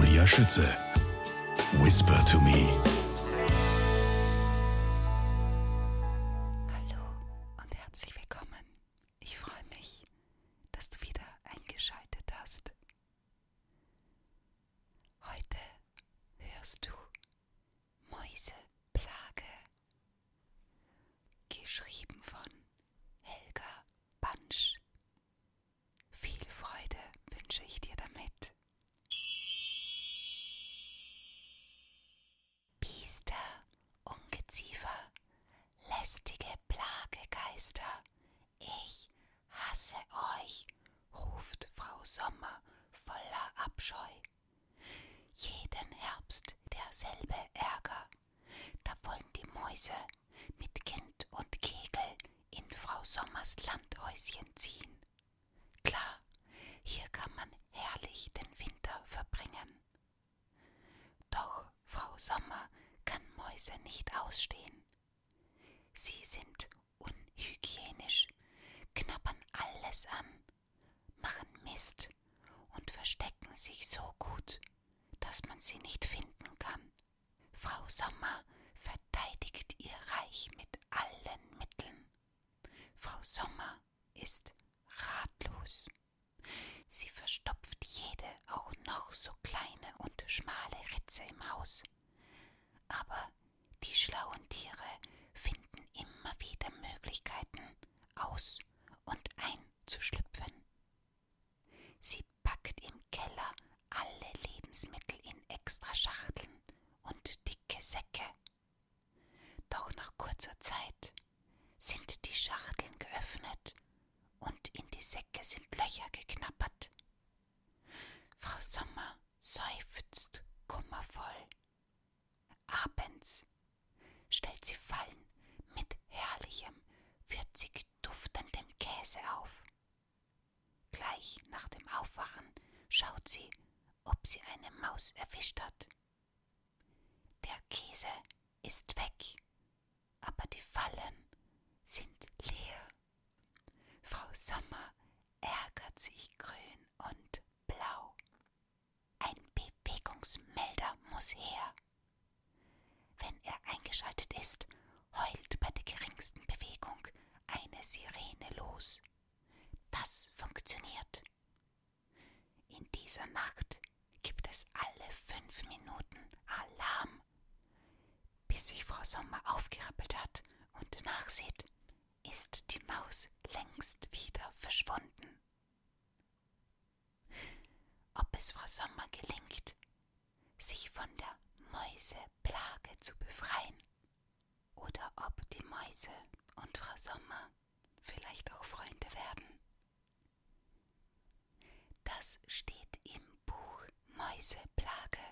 Claudia Schütze. Whisper to me. Hallo und herzlich willkommen. Ich freue mich, dass du wieder eingeschaltet hast. Heute hörst du Mäuseplage, geschrieben von Helga Bansch. Lästige Plagegeister, ich hasse euch, ruft Frau Sommer voller Abscheu. Jeden Herbst derselbe Ärger, da wollen die Mäuse mit Kind und Kegel in Frau Sommers Landhäuschen ziehen. Klar, hier kann man herrlich den Winter verbringen. Doch Frau Sommer kann Mäuse nicht ausstehen. Sie sind unhygienisch, knabbern alles an, machen Mist und verstecken sich so gut, dass man sie nicht finden kann. Frau Sommer verteidigt ihr Reich mit allen Mitteln. Frau Sommer ist ratlos. Sie verstopft jede, auch noch so kleine und schmale Ritze im Haus. Aber die schlauen Tiere finden immer wieder Möglichkeiten, aus und einzuschlüpfen. Sie packt im Keller alle Lebensmittel in Extraschachteln und dicke Säcke. Doch nach kurzer Zeit sind die Schachteln geöffnet und in die Säcke sind Löcher geknappert. Frau Sommer seufzt kummervoll. Abends stellt sie Fallen schaut sie, ob sie eine Maus erwischt hat. Der Käse ist weg, aber die Fallen sind leer. Frau Sommer ärgert sich grün und blau. Ein Bewegungsmelder muss her. Wenn er eingeschaltet ist, heult bei der geringsten Bewegung gibt es alle fünf Minuten Alarm. Bis sich Frau Sommer aufgerappelt hat und nachsieht, ist die Maus längst wieder verschwunden. Ob es Frau Sommer gelingt, sich von der Mäuseplage zu befreien, oder ob die Mäuse und Frau Sommer vielleicht auch Freunde werden. Reiseplage.